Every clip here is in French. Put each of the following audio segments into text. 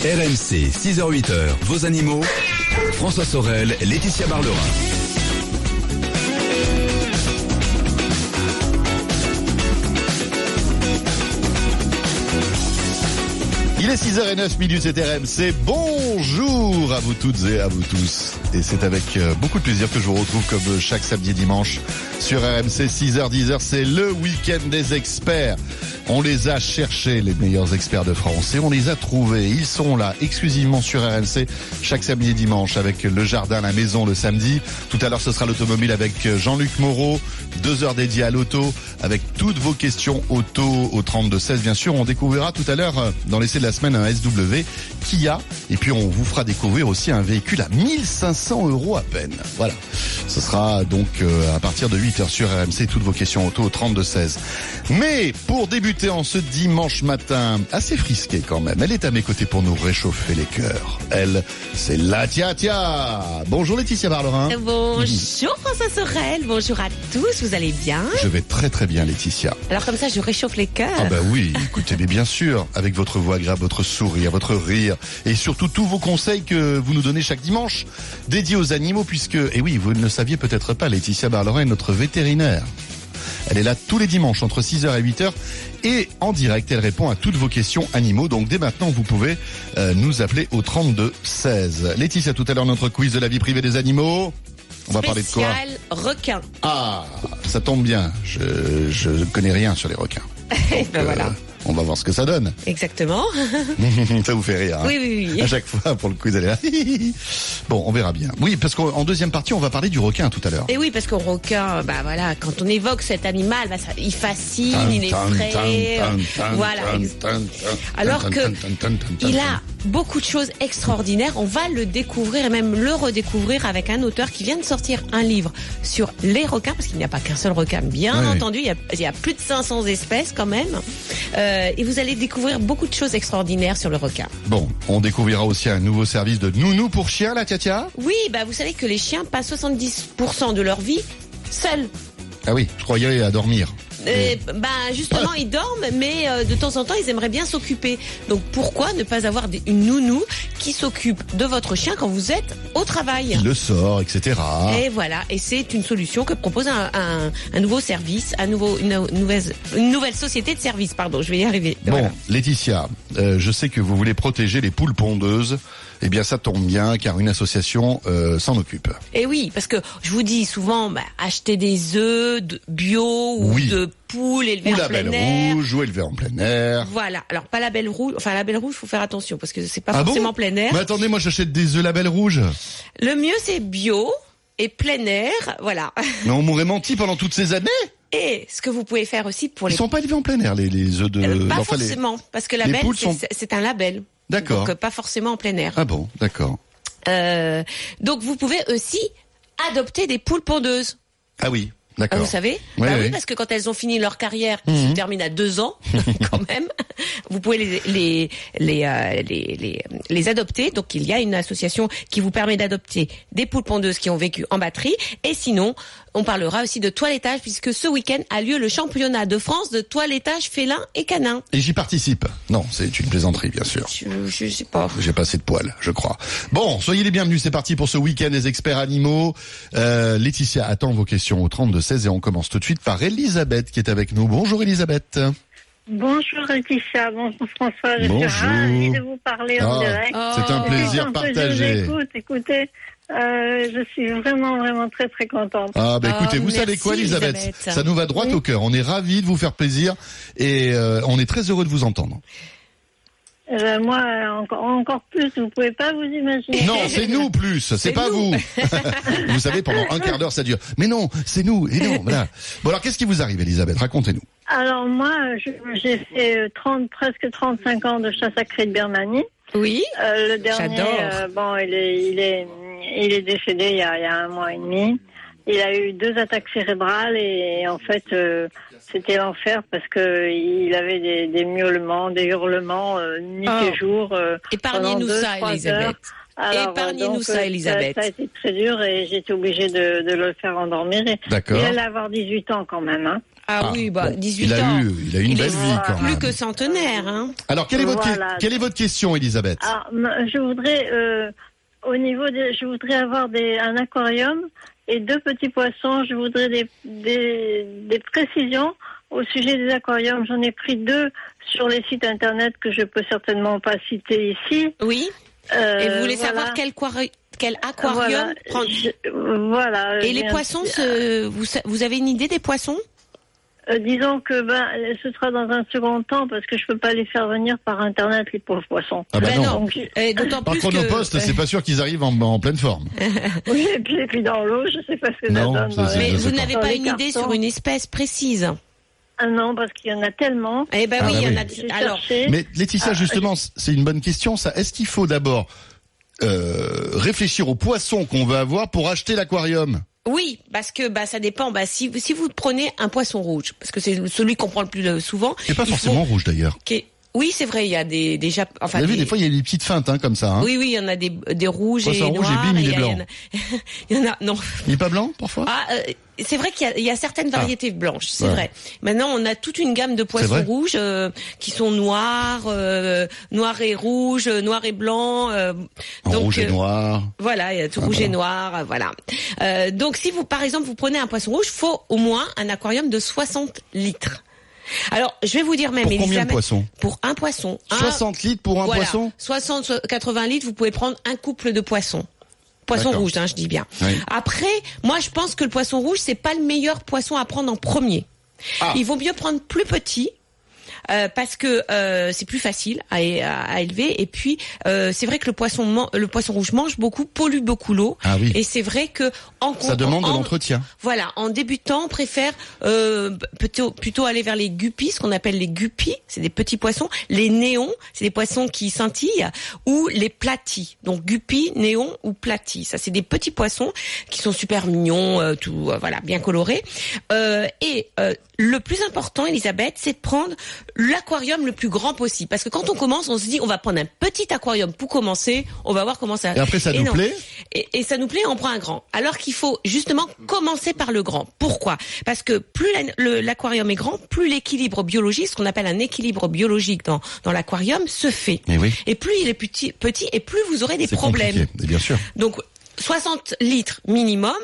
RMC, 6h-8h, vos animaux. François Sorel, Laetitia Barlerin. Il est 6h09 minutes, c'est RMC. Bonjour à vous toutes et à vous tous. Et c'est avec euh, beaucoup de plaisir que je vous retrouve comme chaque samedi et dimanche sur RMC 6h, 10h. C'est le week-end des experts. On les a cherchés, les meilleurs experts de France, et on les a trouvés. Ils sont là exclusivement sur RMC chaque samedi et dimanche avec le jardin, la maison le samedi. Tout à l'heure, ce sera l'automobile avec Jean-Luc Moreau. Deux heures dédiées à l'auto avec toutes vos questions auto au 32-16. Bien sûr, on découvrira tout à l'heure euh, dans l'essai de la semaine un SW Kia. Et puis, on vous fera découvrir aussi un véhicule à 1500 euros à peine. Voilà. Ce sera donc euh, à partir de 8h sur RMC, toutes vos questions auto au 32-16. Mais pour débuter en ce dimanche matin, assez frisqué quand même, elle est à mes côtés pour nous réchauffer les cœurs. Elle, c'est la Tia Tia. Bonjour Laetitia Barlerin. Bonjour François Sorel, bonjour à tous, vous allez bien? Je vais très très bien Laetitia. Alors comme ça je réchauffe les cœurs. Ah bah oui, écoutez, mais bien sûr, avec votre voix agréable, votre sourire, votre rire, et surtout tous vos conseils que vous nous donnez chaque dimanche, dédiés aux animaux, puisque, et oui, vous ne le saviez peut-être pas, Laetitia Barlerin est notre vétérinaire. Elle est là tous les dimanches entre 6h et 8h et en direct, elle répond à toutes vos questions animaux. Donc dès maintenant, vous pouvez euh, nous appeler au 32 16. Laetitia, tout à l'heure, notre quiz de la vie privée des animaux. On va parler de quoi requin. Ah, ça tombe bien. Je je connais rien sur les requins. Et ben Euh, voilà, On va voir ce que ça donne. exactement. ça vous fait rire. hein Oui, oui, oui. À chaque fois pour le quiz, elle est là. bon, on verra bien. Oui, parce qu'en deuxième partie, on va parler du requin tout à l'heure. Et oui, parce qu'au requin, bah voilà, quand on évoque cet animal, bah ça, il fascine, il est Voilà. Alors que Il a beaucoup de choses extraordinaires. On va le découvrir et même le redécouvrir avec un auteur qui vient de sortir un livre sur les requins, parce qu'il n'y a pas qu'un seul requin, bien entendu. Il y, a, il y a plus de 500 espèces quand même. Euh, et vous allez découvrir beaucoup de choses extraordinaires sur le requin. Bon, on découvrira aussi un nouveau service de nounou pour chiens, la Tia Oui, bah vous savez que les chiens passent 70% de leur vie seuls. Ah oui, je croyais à dormir. Bah justement, ils dorment, mais euh, de temps en temps, ils aimeraient bien s'occuper. Donc pourquoi ne pas avoir des- une nounou qui s'occupe de votre chien quand vous êtes au travail? Il le sort, etc. Et voilà, et c'est une solution que propose un, un, un nouveau service, un nouveau, une, nouvelle, une nouvelle société de service. Pardon, je vais y arriver. Bon, Voilà. Laetitia, euh, je sais que vous voulez protéger les poules pondeuses. Eh bien, ça tombe bien, car une association euh, s'en occupe. Et oui, parce que je vous dis souvent, bah, acheter des œufs de bio ou Oui. de poules élevées Ou en la plein belle air. rouge, ou élevé en plein air. Voilà. Alors pas la belle rouge. Enfin la belle rouge, faut faire attention parce que c'est pas Ah bon forcément plein air. Mais attendez, moi j'achète des œufs label rouge. Le mieux c'est bio et plein air. Voilà. Mais on m'aurait menti pendant toutes ces années. Et ce que vous pouvez faire aussi pour Ils les sont pas élevés en plein air, les, les œufs de... Euh, pas enfin, les- forcément, parce que label, sont- c'est un label. D'accord. Donc euh, pas forcément en plein air. Ah bon, d'accord. Euh, donc vous pouvez aussi adopter des poules pondeuses. Ah oui, Ah, d'accord. vous savez Oui, Bah oui. oui, parce que quand elles ont fini leur carrière, qui Mhm. se termine à deux ans, quand même, vous pouvez les les les, euh, les les les adopter. Donc il y a une association qui vous permet d'adopter des poules pondeuses qui ont vécu en batterie. Et sinon, on parlera aussi de toilettage puisque ce week-end a lieu le championnat de France de toilettage félin et canin. Et j'y participe. Non, c'est une plaisanterie, bien sûr. Je, je sais pas. J'ai pas assez de poils, je crois. Bon, soyez les bienvenus, c'est parti pour ce week-end des experts animaux. Euh, Laetitia attend vos questions au 32-16 et on commence tout de suite par Elisabeth qui est avec nous. Bonjour Elisabeth. Bonjour Laetitia, bonjour François, je Bonjour. suis ravie de vous parler en Ah, direct. C'est un Oh. plaisir partagé. Écoute, écoutez, euh, je suis vraiment, vraiment très, très contente. Ah bah Oh, écoutez, vous savez quoi Elisabeth, Elisabeth. Ça nous va droit Oui. au cœur. On est ravis de vous faire plaisir et euh, on est très heureux de vous entendre. Euh, moi, encore, encore plus, vous pouvez pas vous imaginer. Non, c'est nous plus, c'est pas nous. vous. vous savez, pendant un quart d'heure, ça dure. Mais non, c'est nous. Et non, voilà. Bon alors, qu'est-ce qui vous arrive, Elisabeth? Racontez-nous. Alors moi, j'ai fait euh, 30, presque 35 ans de chasse à cri de Birmanie. Oui. Euh, le dernier, J'adore. euh, bon, il est, il est, il est décédé il y, a, il y a un mois et demi. Il a eu deux attaques cérébrales et en fait, euh, c'était l'enfer parce que il avait des, des miaulements, des hurlements euh, nuit Oh. et jour. euh, Épargnez-nous pendant deux, ça, Elisabeth. Épargnez-nous ça, Elisabeth. Ça, a été très dur et été obligée de, de le faire endormir. D'accord. Il allait avoir 18 ans quand même. Hein. Ah, Ah, oui, bah, bon, 18 il a ans. eu, il a eu une Il belle est vie quand Plus même. que centenaire, hein. Alors, quelle est votre, que- Voilà. quelle est votre question, Elisabeth? Alors, m- je voudrais, euh, au niveau des, je voudrais avoir des, un aquarium et deux petits poissons. Je voudrais des, des, des précisions au sujet des aquariums. J'en ai pris deux sur les sites internet que je peux certainement pas citer ici. Oui. Euh, Et vous voulez voilà. savoir quel, quari- quel aquarium Voilà. prendre Je- voilà. Et les poissons, se- vous avez une idée des poissons? Euh, disons que ben, ce sera dans un second temps parce que je peux pas les faire venir par internet les pauvres poissons. Ah bah Ben non. Donc, je- Et d'autant Par plus chronopost, que... c'est pas sûr qu'ils arrivent en, en pleine forme. oui, et puis, et puis dans l'eau, je sais pas ce que Non, ça donne. Mais vous n'avez pas une idée sur une espèce précise? Ah non, parce qu'il y en a tellement. Eh ben Ah oui, bah il y en a... Alors. Mais Laetitia, Ah, justement, c'est une bonne question. Ça, est-ce qu'il faut d'abord euh, réfléchir aux poissons qu'on veut avoir pour acheter l'aquarium? Oui, parce que bah ça dépend. Bah si si vous prenez un poisson rouge, parce que c'est celui qu'on prend le plus euh, souvent. Et pas faut- forcément rouge d'ailleurs. qui est- Oui, c'est vrai. Il y a des déjà. Enfin, Vous avez vu, des- des fois, il y a des petites feintes hein, comme ça. Hein. Oui, oui, il y en a des des rouges et rouge et noirs. bim, il et est blanc. Il y en a, il y en a- non. Il est pas blanc parfois? Ah, euh, c'est vrai qu'il y a, il y a certaines variétés blanches, c'est Ouais. vrai. Maintenant, on a toute une gamme de poissons rouges euh, qui sont noirs, euh, noirs et rouges, noirs et blancs. En donc, rouge et noir. Voilà, il y a tout Ah, rouge et noir, voilà. Donc si vous, par exemple, vous prenez un poisson rouge, faut au moins un aquarium de 60 litres. Alors, je vais vous dire même, Pour combien de poissons Pour un poisson. Un- 60 litres pour un voilà, poisson 60, 80 litres, vous pouvez prendre un couple de poissons. Poisson rouge, hein, je dis bien. Oui. Après, moi, je pense que le poisson rouge, c'est pas le meilleur poisson à prendre en premier. Ah. Il vaut mieux prendre plus petit. Euh, parce que euh, c'est plus facile à, à- à élever et puis euh, c'est vrai que le poisson le poisson rouge mange beaucoup pollue beaucoup l'eau Ah oui. et c'est vrai que en Ça demande de en- l'entretien. voilà, en débutant, on préfère euh, plutôt, plutôt aller vers les guppies, ce qu'on appelle les guppies, c'est des petits poissons. Les néons, c'est des poissons qui scintillent, ou les platis. Donc guppies, néons ou platis. Ça, c'est des petits poissons qui sont super mignons, euh, tout, voilà, bien colorés. Euh, et euh, le plus important, Elisabeth, c'est de prendre l'aquarium le plus grand possible. Parce que quand on commence, on se dit, on va prendre un petit aquarium pour commencer, on va voir comment ça... Et après, ça nous non. plaît Et, et ça nous plaît, on prend un grand. Alors qu'il faut justement commencer par le grand. Pourquoi? Parce que plus l'aquarium est grand, plus l'équilibre biologique, ce qu'on appelle un équilibre biologique dans, dans l'aquarium, se fait. Mais oui. Et plus il est petit, petit, et plus vous aurez des problèmes. compliqué, et bien sûr. Donc 60 litres minimum.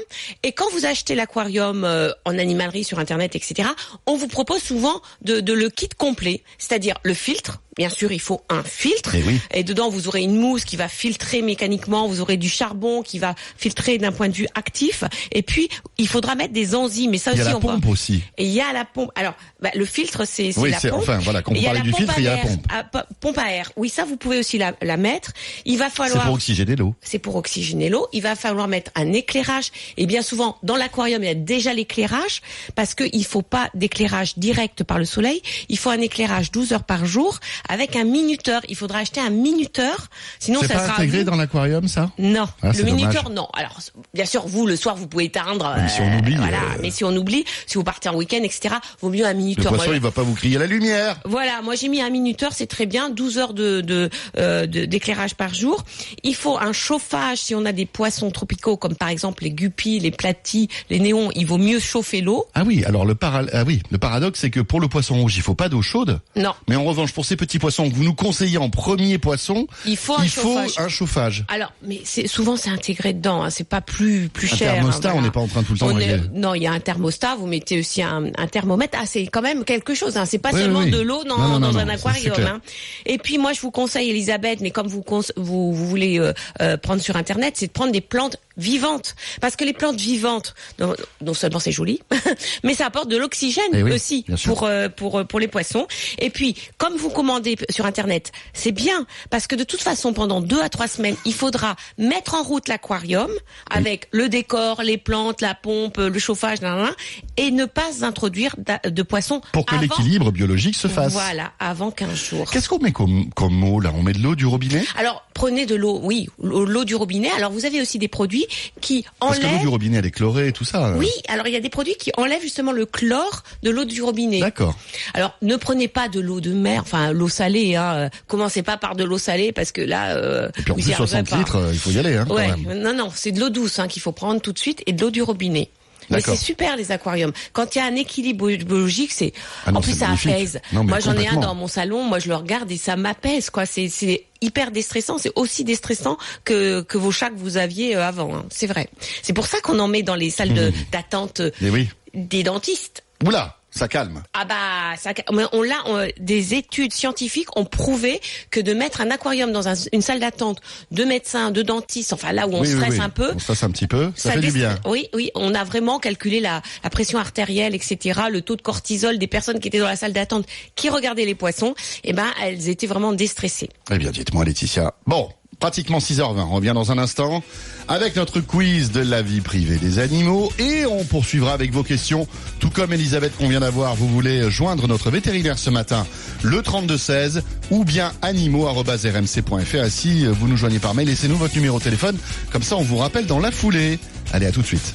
Et quand vous achetez l'aquarium euh, en animalerie sur internet, etc., on vous propose souvent de, de le kit complet, c'est-à-dire le filtre. Bien sûr, il faut un filtre. Eh oui. Et dedans, vous aurez une mousse qui va filtrer mécaniquement. Vous aurez du charbon qui va filtrer d'un point de vue actif. Et puis, il faudra mettre des enzymes. Et ça Il y a la on va- pompe aussi. et il y a la pompe. Alors, bah, le filtre, c'est c'est Oui, la c'est- pompe. enfin, voilà, quand Et vous parlez du filtre, il y a la pompe. Ah, po- pompe à air. Oui, ça, vous pouvez aussi la, la mettre. Il va C'est falloir pour oxygéner l'eau. c'est pour oxygéner l'eau. Il va falloir mettre un éclairage. Et bien souvent, dans l'aquarium, il y a déjà l'éclairage parce qu'il faut pas d'éclairage direct par le soleil. Il faut un éclairage 12 heures par jour avec un minuteur. Il faudra acheter un minuteur. Sinon, ça pas sera intégré vous. dans l'aquarium, ça? Non, Ah, le minuteur dommage. non. Alors bien sûr vous le soir vous pouvez éteindre. Même si on oublie, Voilà, euh, mais si on oublie, si vous partez en week-end, etc. Vaut mieux un Le minuteur. poisson, Voilà. il va pas vous crier la lumière. Voilà, moi j'ai mis un minuteur, c'est très bien, 12 heures de de, euh, de- d'éclairage par jour. Il faut un chauffage si on a des poissons tropicaux comme par exemple les guppies, les platis, les néons, il vaut mieux chauffer l'eau. Ah oui, alors le, para- ah oui, le paradoxe, c'est que pour le poisson rouge, il faut pas d'eau chaude. Non, Mais en revanche, pour ces petits poissons que vous nous conseillez en premier poisson, il faut un il faut chauffage. un chauffage. Alors, mais c'est souvent c'est intégré dedans, hein, c'est pas plus plus Un cher. thermostat, hein, on voilà. n'est pas en train tout le temps de On est- régler. non, il y a un thermostat. Vous mettez aussi un, un thermomètre. Ah, c'est quand même quelque chose. Hein. C'est pas Oui, seulement oui, de l'eau dans, Non, non, non, dans un non, aquarium. Hein. Et puis moi, je vous conseille, Elisabeth, mais comme vous, vous voulez euh, euh, prendre sur internet, c'est de prendre des plantes vivantes. Parce que les plantes vivantes, non, non seulement c'est joli, mais ça apporte de l'oxygène Eh oui, aussi pour euh, pour euh, pour les poissons. Et puis, comme vous commandez sur internet, c'est bien parce que de toute façon, pendant deux à trois semaines, il faudra mettre en route l'aquarium avec le décor, les plantes, la pompe, le chauffage, nan, nan, nan, et ne pas introduire de poissons Pour que l'équilibre biologique se fasse. Voilà, avant 15 jours. Qu'est-ce qu'on met comme, comme eau là? On met de l'eau du robinet? Alors, prenez de l'eau, oui, l'eau du robinet. Alors, vous avez aussi des produits qui Parce que l'eau enlèvent... du robinet elle est chlorée et tout ça. Oui, alors il y a des produits qui enlèvent justement le chlore de l'eau du robinet. D'accord. Alors, ne prenez pas de l'eau de mer, enfin l'eau salée. Hein. euh, Commencez pas par de l'eau salée parce que là, euh, Et puis en plus y arriverez 60 pas. litres, euh, il faut y aller hein, quand Ouais, même. non, non, c'est de l'eau douce hein, qu'il faut prendre tout de suite et de l'eau du robinet. Mais c'est super les aquariums. Quand il y a un équilibre biologique, c'est Ah en plus ça magnifique. apaise. Non, moi j'en ai un dans mon salon, moi je le regarde et ça m'apaise quoi. C'est hyper déstressant, c'est aussi déstressant que que vos chats que vous aviez euh, avant. hein. C'est vrai. C'est pour ça qu'on en met dans les salles de- d'attente oui. des dentistes. Oula, ça calme. Ah bah, ça, on l'a, on- des études scientifiques ont prouvé que de mettre un aquarium dans un- une salle d'attente de médecins, de dentistes, enfin là où on oui, stresse oui. un peu, On stresse un petit peu, ça, fait du bien. Oui, oui, on a vraiment calculé la, la pression artérielle, etc., le taux de cortisol des personnes qui étaient dans la salle d'attente, qui regardaient les poissons, et ben elles étaient vraiment déstressées. Eh bien, dites-moi Laetitia. Bon, pratiquement 6h20. On revient dans un instant avec notre quiz de la vie privée des animaux et on poursuivra avec vos questions. Tout comme Elisabeth qu'on vient d'avoir, vous voulez joindre notre vétérinaire ce matin, le 3216 ou bien animaux.rmc.fr. Si vous nous joignez par mail, laissez-nous votre numéro de téléphone. Comme ça, on vous rappelle dans la foulée. Allez, à tout de suite.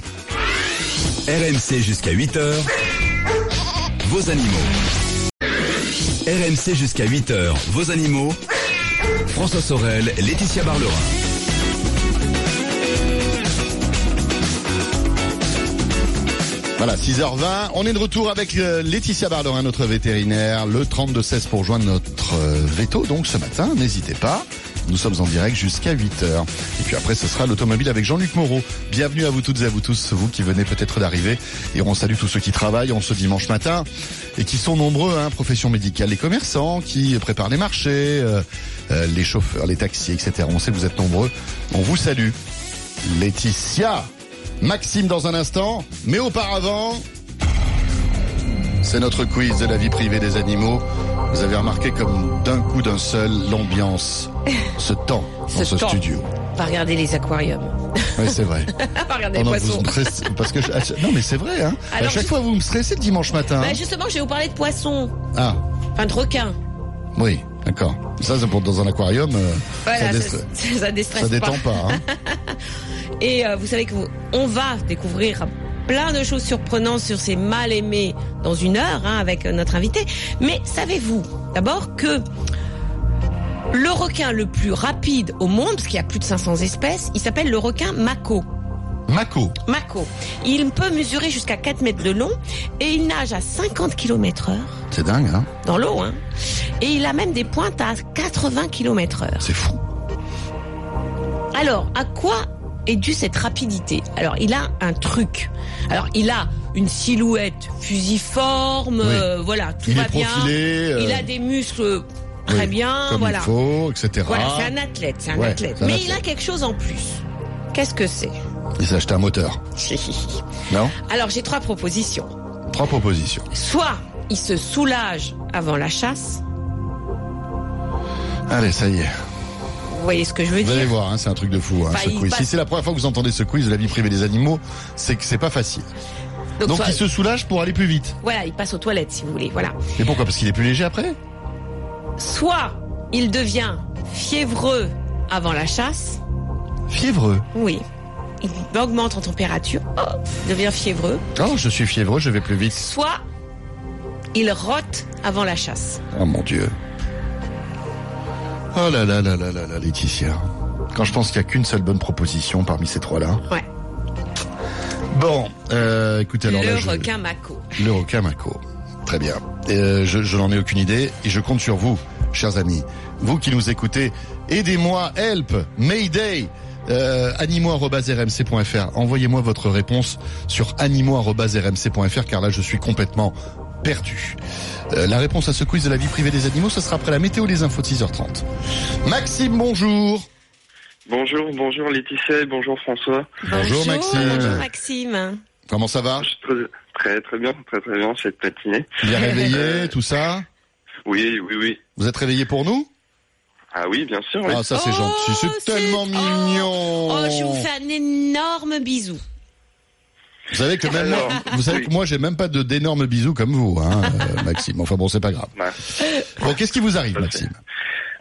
RMC jusqu'à 8h. Vos animaux. RMC jusqu'à 8h. Vos animaux. François Sorel, Laetitia Barlerin. Voilà, 6h20. On est de retour avec euh, Laetitia Barlerin, notre vétérinaire, le 3216 pour joindre notre euh, veto. Donc ce matin, n'hésitez pas. Nous sommes en direct jusqu'à 8h. Et puis après, ce sera l'automobile avec Jean-Luc Moreau. Bienvenue à vous toutes et à vous tous, vous qui venez peut-être d'arriver. Et on salue tous ceux qui travaillent en ce dimanche matin et qui sont nombreux, hein, profession médicale, les commerçants qui préparent les marchés, euh, euh, les chauffeurs, les taxis, etc. On sait que vous êtes nombreux. On vous salue. Laetitia, Maxime dans un instant, mais auparavant, c'est notre quiz de la vie privée des animaux. Vous avez remarqué comme d'un coup d'un seul, l'ambiance se tend dans ce studio. Pas regarder les aquariums. Oui, c'est vrai. pas regarder les poissons. stressez- parce que je- non, mais c'est vrai. Hein. à chaque je- fois, vous me stressez le dimanche matin. Bah, justement, je vais vous parler de poissons, Ah, enfin de requins. oui, d'accord. Ça, c'est pour dans un aquarium. euh, Voilà, ça, ça, déstre- ça, ça déstresse ça pas. détend pas. hein. Et euh, vous savez que vous- on va découvrir plein de choses surprenantes sur ces mal aimés dans une heure hein, avec notre invité. Mais savez-vous d'abord que le requin le plus rapide au monde, parce qu'il y a plus de 500 espèces, il s'appelle le requin mako. Mako. Mako. Il peut mesurer jusqu'à 4 mètres de long et il nage à 50 km heure C'est dingue, hein. dans l'eau. Hein. Et il a même des pointes à 80 km heure. C'est fou. Alors, à quoi est due cette rapidité Alors, il a un truc. Alors, il a une silhouette fusiforme, Oui. euh, voilà, tout Il va bien. profilé. euh, Il a des muscles très oui, bien, comme voilà. il faut, etc. Voilà, c'est un athlète, c'est un Ouais, athlète. Mais athlète. il a quelque chose en plus. Qu'est-ce que c'est? Il s'est acheté un moteur. Non? Alors, j'ai trois propositions. Trois propositions. Soit il se soulage avant la chasse. Allez, ça y est. Vous voyez ce que je veux Vous allez dire voir, hein, c'est un truc de fou. Hein, ce quiz. passe- Si c'est la première fois que vous entendez ce quiz de la vie privée des animaux, c'est que c'est pas facile. Donc soit- il se soulage pour aller plus vite. voilà, il passe aux toilettes si vous voulez. Voilà. Mais pourquoi? Parce qu'il est plus léger après? Soit il devient fiévreux avant la chasse. Fiévreux? Oui. Il augmente en température, oh, devient fiévreux. Oh, je suis fiévreux, je vais plus vite. Soit il rote avant la chasse. Oh mon Dieu. Oh là là là là là là, Laetitia. Quand je pense qu'il n'y a qu'une seule bonne proposition parmi ces trois-là. Ouais. Bon, euh, écoutez, alors le là, requin mako. Le requin Mako. Très bien. Euh, je je n'en ai aucune idée et je compte sur vous, chers amis. Vous qui nous écoutez, aidez-moi, help, mayday, euh, animaux.rmc.fr. Envoyez-moi votre réponse sur animaux.rmc.fr car là je suis complètement perdu. Euh, la réponse à ce quiz de la vie privée des animaux, ce sera après la météo des infos de 6h30. Maxime, bonjour. Bonjour, bonjour Laetitia et bonjour François. Bonjour, Maxime. Bonjour Maxime. Comment ça va Je suis très, très très bien, très très bien cette matinée. Bien réveillé, tout ça Oui, oui, oui. Vous êtes réveillé pour nous Ah oui, bien sûr. oui. Ah, ça c'est Oh, gentil, c'est c'est- tellement oh. mignon. Oh, je vous fais un énorme bisou. Vous savez que même moi, Alors, vous savez oui. que moi j'ai même pas de d'énormes bisous comme vous, hein, euh, Maxime. Enfin bon, c'est pas grave. Ouais. Bon, qu'est-ce qui vous arrive. Maxime?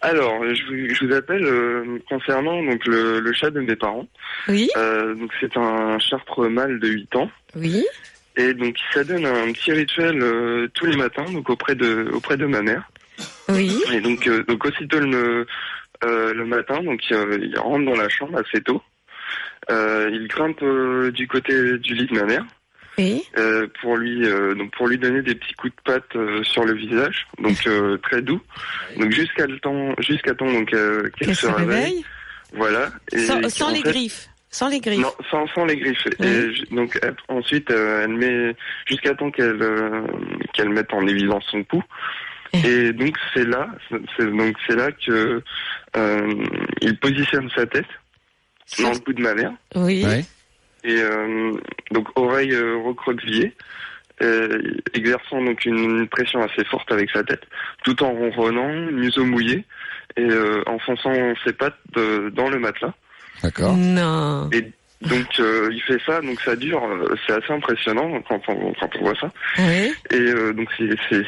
Alors, je vous, je vous appelle euh, concernant donc le, le chat de mes parents. Oui, Euh, donc c'est un chartre mâle de 8 ans oui. et donc ça donne un petit rituel euh, tous les matins donc auprès de auprès de ma mère. Oui. Et donc euh, donc aussitôt le euh, le matin donc euh, il rentre dans la chambre assez tôt. Euh, il grimpe euh, du côté du lit de ma mère. Oui. euh, pour lui euh, donc pour lui donner des petits coups de patte euh, sur le visage donc euh, très doux donc jusqu'à le temps jusqu'à temps donc euh, qu'elle Qu'elle se se réveille réveille voilà et Sans, sans les fait- griffes. Sans les griffes. non sans sans les griffes Oui. et donc ensuite elle met jusqu'à temps qu'elle euh, qu'elle mette en évidence son pouls et donc c'est là c'est donc c'est là que euh, il positionne sa tête dans le cou de ma mère Oui. Ouais. et euh, donc oreille euh, recroquevillée, euh, exerçant donc une pression assez forte avec sa tête, tout en ronronnant, museau mouillé et euh, enfonçant ses pattes de- dans le matelas. D'accord. Non. Et donc euh, il fait ça, donc ça dure, c'est assez impressionnant quand on, quand on voit ça. Oui. Et euh, donc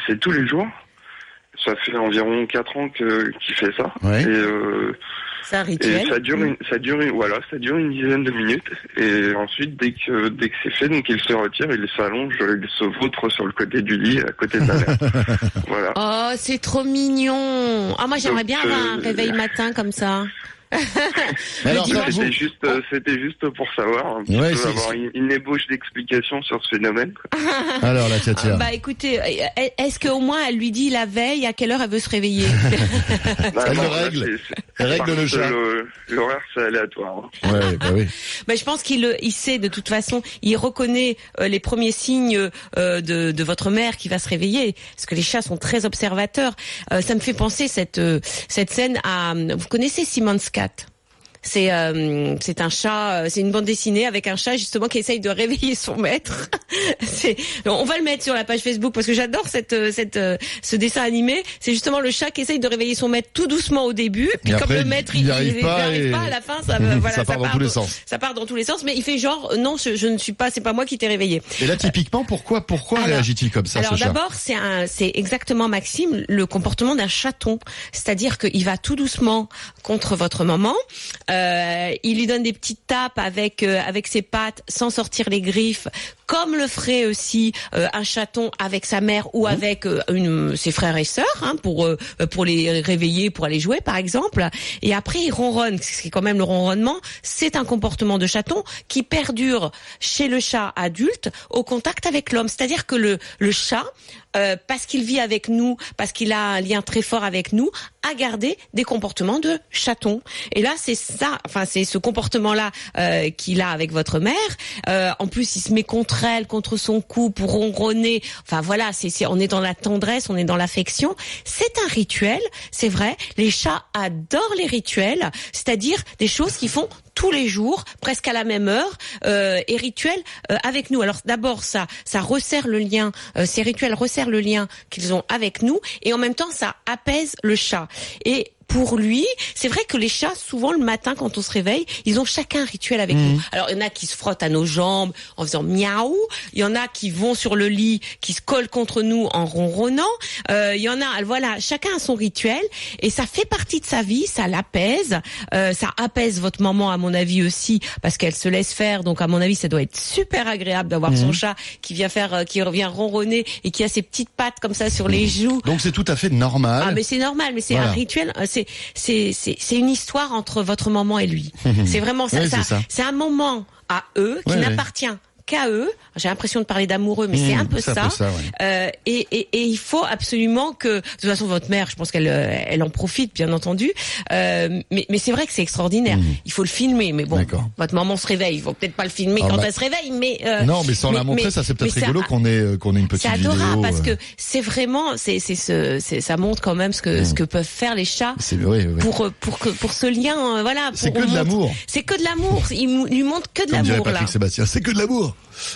c'est tous les jours. Ça fait environ quatre ans que qu'il fait ça. Ouais. Et euh, C'est un et rituel. ça dure une, ça dure une, voilà, ça dure une dizaine de minutes. Et ensuite, dès que, dès que c'est fait, donc il se retire, il s'allonge, il se vautre sur le côté du lit, à côté de la mère. voilà. Oh, c'est trop mignon. Ah, moi, j'aimerais bien avoir un euh, réveil matin comme ça. C'était juste, euh, c'était juste pour savoir, un petit ouais, avoir une, ébauche d'explication sur ce phénomène. Alors la Katia. Ah, bah écoutez, euh, est-ce qu'au moins elle lui dit la veille à quelle heure elle veut se réveiller bah, Elle règle. Règle le chat. L'horaire c'est aléatoire. Hein. Bah oui. Bah, je pense qu'il il sait de toute façon, il reconnaît euh, les premiers signes de, de, votre mère qui va se réveiller, parce que les chats sont très observateurs. ça me fait penser cette cette scène à, vous connaissez Simanska? 2024 c'est euh, c'est un chat, euh, c'est une bande dessinée avec un chat justement qui essaye de réveiller son maître. on va le mettre sur la page Facebook parce que j'adore cette euh, cette euh, ce dessin animé. C'est justement le chat qui essaye de réveiller son maître tout doucement au début, puis Et comme après, le maître il il y arrive il pas arrive et- pas à la fin, ça voilà, Ça part dans tous les dans- sens. Ça part dans tous les sens, mais il fait genre non, je, je ne suis pas, c'est pas moi qui t'ai réveillé. Et là, typiquement, pourquoi, pourquoi réagit-il comme ça, Alors ce chat d'abord, c'est un, c'est exactement Maxime le comportement d'un chaton, c'est-à-dire qu'il va tout doucement contre votre maman. Euh, il lui donne des petites tapes avec euh, avec ses pattes sans sortir les griffes, comme le ferait aussi euh, un chaton avec sa mère ou avec euh, une, ses frères et sœurs, hein, pour euh, pour les réveiller, pour aller jouer par exemple. Et après, il ronronne, ce qui est quand même le ronronnement. C'est un comportement de chaton qui perdure chez le chat adulte au contact avec l'homme. C'est-à-dire que le le chat parce qu'il vit avec nous, parce qu'il a un lien très fort avec nous, a gardé des comportements de chaton. Et là, c'est ça, enfin c'est ce comportement-là qu'il a avec votre mère. En plus, il se met contre elle, contre son cou pour ronronner. Enfin voilà, c'est on est dans la tendresse, on est dans l'affection. C'est un rituel, c'est vrai. Les chats adorent les rituels, c'est-à-dire des choses qu'ils font tous les jours, presque à la même heure, euh, et rituels euh, avec nous. Alors d'abord, ça, ça resserre le lien. euh, ces rituels resserrent le lien qu'ils ont avec nous, et en même temps, ça apaise le chat. Pour lui, c'est vrai que les chats, souvent le matin quand on se réveille, ils ont chacun un rituel avec nous. Alors il y en a qui se frottent à nos jambes en faisant miaou, il y en a qui vont sur le lit, qui se collent contre nous en ronronnant, Euh, il y en a, voilà, chacun a son rituel. Et ça fait partie de sa vie, ça l'apaise, euh, ça apaise votre maman à mon avis aussi parce qu'elle se laisse faire, donc à mon avis ça doit être super agréable d'avoir son chat qui vient faire, euh, qui revient ronronner et qui a ses petites pattes comme ça sur les joues. Donc c'est tout à fait normal. Ah mais c'est normal, mais c'est Voilà. un rituel, euh, c'est c'est c'est c'est une histoire entre votre maman et lui. c'est vraiment ça, Oui, ça- c'est ça. c'est un moment à eux qui Ouais, ouais. N'appartient KE. J'ai l'impression de parler d'amoureux, mais c'est Mmh, un peu c'est ça. un peu ça, ouais. Euh, et, et, et il faut absolument que, de toute façon, votre mère, je pense qu'elle euh, elle en profite, bien entendu. Euh, mais mais c'est vrai que c'est extraordinaire. Il faut le filmer. Mais bon, Mmh. Votre maman se réveille. Il faut peut-être pas le filmer Ah, quand bah. elle se réveille, mais euh, Non, mais sans la montrer, mais- ça c'est peut-être mais rigolo qu'on ait euh, qu'on ait une petite c'est vidéo. adorable parce euh, que c'est vraiment, c'est c'est ce, c'est- ça montre quand même ce que ce que peuvent faire les chats c'est oui, oui. pour pour que pour ce lien, voilà. C'est que de l'amour. C'est que de l'amour. Il lui montre que de l'amour là. Patrick Sébastien, c'est que de l'amour.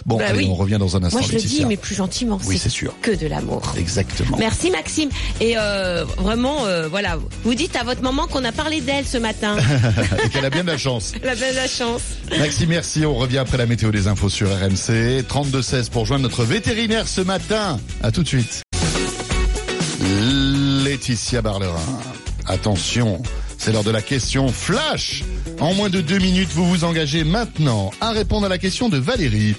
Bon, Bah allez, oui. on revient dans un instant. Moi je le dis, mais plus gentiment. Oui, c'est sûr. Que de l'amour. Exactement. Merci Maxime. Et euh, vraiment, euh, voilà, vous dites à votre maman qu'on a parlé d'elle ce matin. Et qu'elle a bien de la chance. Elle a bien de la chance. Maxime, merci. On revient après la météo des infos sur RMC. 32-16 pour joindre notre vétérinaire ce matin. À tout de suite. Laetitia Barlerin. Attention, c'est l'heure de la question flash. En moins de deux minutes, vous vous engagez maintenant à répondre à la question de Valérie.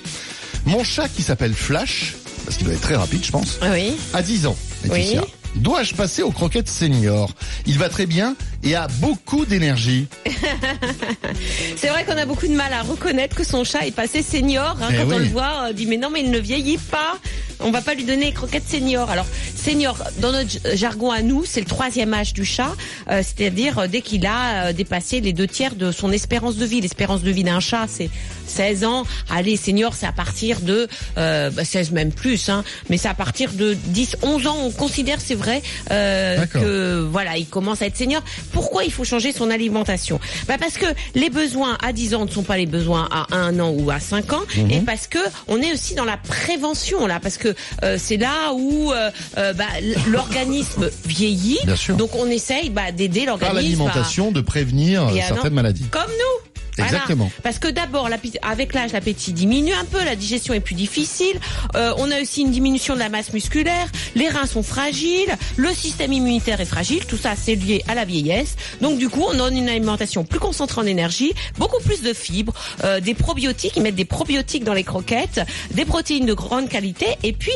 Mon chat qui s'appelle Flash, parce qu'il doit être très rapide, je pense, Oui. a 10 ans, Laetitia. Oui. Dois-je passer aux croquettes senior Il va très bien et a beaucoup d'énergie. C'est vrai qu'on a beaucoup de mal à reconnaître que son chat est passé senior. hein, Eh quand on le voit, on dit mais non mais il ne vieillit pas. On va pas lui donner les croquettes senior. Alors senior, dans notre jargon à nous, c'est le troisième âge du chat, euh, c'est-à-dire euh, dès qu'il a euh, dépassé les deux tiers de son espérance de vie. L'espérance de vie d'un chat, c'est 16 ans. Allez, senior, c'est à partir de euh, bah, 16 même plus, hein, mais c'est à partir de 10, 11 ans. On considère, c'est vrai, euh, que voilà, il commence à être senior. Pourquoi il faut changer son alimentation bah Parce que les besoins à 10 ans ne sont pas les besoins à 1 an ou à 5 ans, Mhm. et parce que on est aussi dans la prévention là, parce que euh, c'est là où euh, euh, bah, l'organisme vieillit. Bien sûr. Donc on essaye bah, d'aider Par l'organisme. à- l'alimentation, de prévenir certaines non, maladies. Comme nous. Voilà. Exactement. Parce que d'abord, avec l'âge, l'appétit diminue un peu, la digestion est plus difficile. Euh, on a aussi une diminution de la masse musculaire. Les reins sont fragiles, le système immunitaire est fragile. Tout ça, c'est lié à la vieillesse. Donc du coup, on donne une alimentation plus concentrée en énergie, beaucoup plus de fibres, euh, des probiotiques. Ils mettent des probiotiques dans les croquettes, des protéines de grande qualité, et puis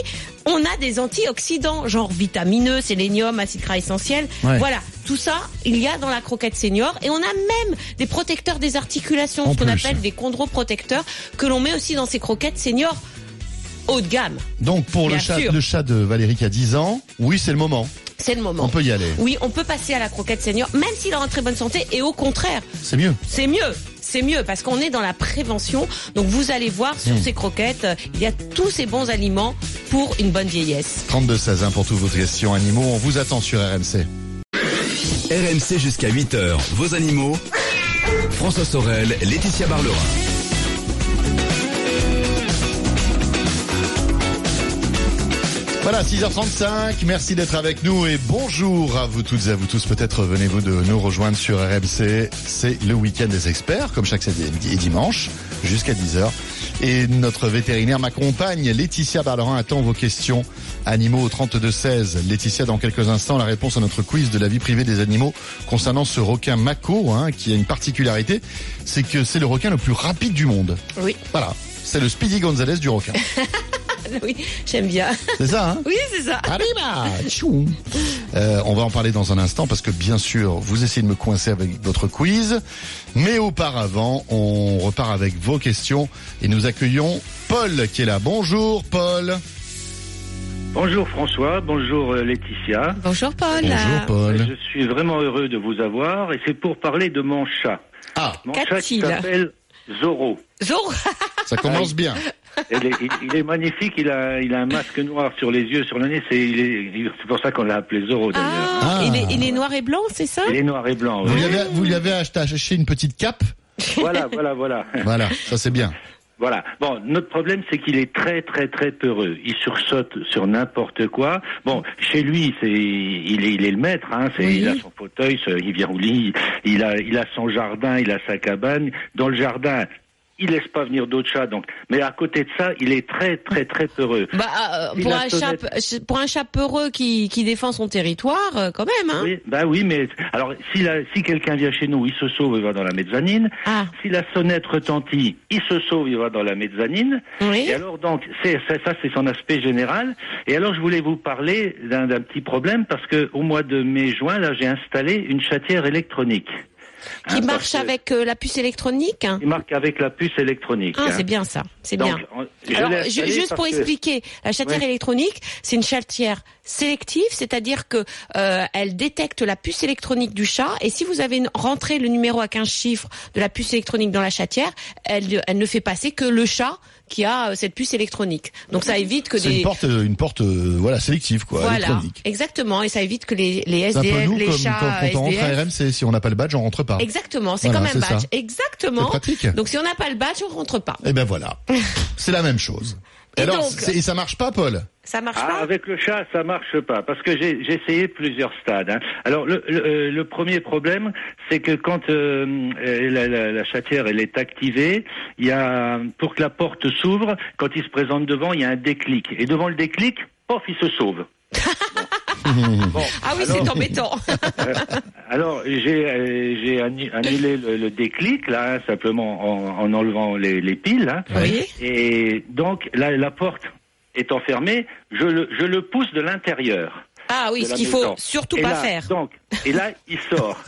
on a des antioxydants, genre vitamineux, sélénium, acide gras essentiel. Ouais. Voilà, tout ça, il y a dans la croquette senior. Et on a même des protecteurs des articulations, En ce qu'on appelle des chondroprotecteurs, que l'on met aussi dans ces croquettes senior haut de gamme. Donc pour le chat, le chat de Valérie qui a 10 ans, oui c'est le moment. C'est le moment. On peut y aller. Oui, on peut passer à la croquette senior, même s'il est en très bonne santé. Et au contraire, C'est mieux. c'est mieux. C'est mieux parce qu'on est dans la prévention. Donc vous allez voir sur Hmm. ces croquettes, euh, il y a tous ces bons aliments pour une bonne vieillesse. 32-16 hein, pour toutes vos questions animaux. On vous attend sur RMC. RMC jusqu'à 8h, vos animaux. François Sorel, Laetitia Barlerin. Voilà, 6h35, merci d'être avec nous et bonjour à vous toutes et à vous tous. Peut-être venez-vous de nous rejoindre sur RMC. C'est le week-end des experts, comme chaque samedi et dimanche, jusqu'à 10h. Et notre vétérinaire m'accompagne. Laetitia Barlerin attend vos questions animaux au 32-16. Laetitia, dans quelques instants, la réponse à notre quiz de la vie privée des animaux concernant ce requin Mako, hein, qui a une particularité, c'est que c'est le requin le plus rapide du monde. Oui, Voilà, c'est le Speedy Gonzalez du requin. oui, j'aime bien. C'est ça, hein Oui, c'est ça. Arriba Tchou. Euh, On va en parler dans un instant parce que bien sûr, vous essayez de me coincer avec votre quiz. Mais auparavant, on repart avec vos questions et nous accueillons Paul qui est là. Bonjour Paul. Bonjour François, bonjour euh, Laetitia. Bonjour Paul. Bonjour Paul. Je suis vraiment heureux de vous avoir et c'est pour parler de mon chat. Ah, Mon chat s'appelle Zorro. Zoro. ça commence bien. Il est, il, il est magnifique, il a, il a un masque noir sur les yeux, sur le nez, c'est pour ça qu'on l'a appelé Zorro d'ailleurs. Ah, Ah. Il, est, il est noir et blanc, c'est ça? Il est noir et blanc. Vous oui. lui avez, vous lui avez acheté, une petite cape? Voilà, voilà, voilà. Voilà, ça c'est bien. Voilà. Bon, notre problème, c'est qu'il est très, très, très peureux. Il sursaute sur n'importe quoi. Bon, chez lui, c'est, il est, il est le maître. Hein, c'est, Oui. il a son fauteuil, il vient au lit. Il a, il a son jardin, il a sa cabane. Dans le jardin, il laisse pas venir d'autres chats. Donc, mais à côté de ça, il est très, très, très peureux. Bah, euh, pour, un sonnette. chat, pour un chat peureux qui, qui défend son territoire, euh, quand même, hein Oui, bah oui, mais alors si, la, si quelqu'un vient chez nous, il se sauve, il va dans la mezzanine. Ah, Si la sonnette retentit, il se sauve, il va dans la mezzanine. oui. Et alors donc, c'est ça, c'est son aspect général. Et alors je voulais vous parler d'un petit problème parce que au mois de mai-juin, là, j'ai installé une chatière électronique. Qui Hein, marche avec euh, la puce électronique Il marque avec la puce électronique. Ah, hein. c'est bien ça, c'est bien. on- je Alors, juste pour que- expliquer, la chatière électronique, c'est une chatière sélective, c'est-à-dire que euh, elle détecte la puce électronique du chat, et si vous avez une- rentré le numéro à 15 chiffres de la puce électronique dans la chatière, elle, elle ne fait passer que le chat qui a euh, cette puce électronique. Donc ça évite que des une porte, euh, une porte, euh, voilà, sélective, quoi, voilà, électronique. exactement, et ça évite que les, les SDF, nous, les comme, chats comme quand on rentre à RMC, si on n'a pas le badge, on rentre pas. Exactement, c'est Voilà, comme un ça. badge. C'est Exactement. pratique. Donc si on n'a pas le badge, on rentre pas. Et ben voilà. C'est la même chose. Et alors, donc et ça marche pas, Paul Ça marche Ah, pas avec le chat, ça marche pas, parce que j'ai j'ai essayé plusieurs stades. hein. Alors, le, le, euh, le premier problème, c'est que quand euh, euh, la, la, la chatière elle est activée, il y a pour que la porte s'ouvre, quand il se présente devant, il y a un déclic. Et devant le déclic, pof, il se sauve. Bon. Ah oui, c'est embêtant. Alors j'ai euh, annulé le, le déclic là hein, simplement en, en enlevant les, les piles hein. Oui. et donc la, la porte étant fermée, je le, je le pousse de l'intérieur. Ah oui, ce qu'il faut surtout Et pas là, faire. Donc et là il sort.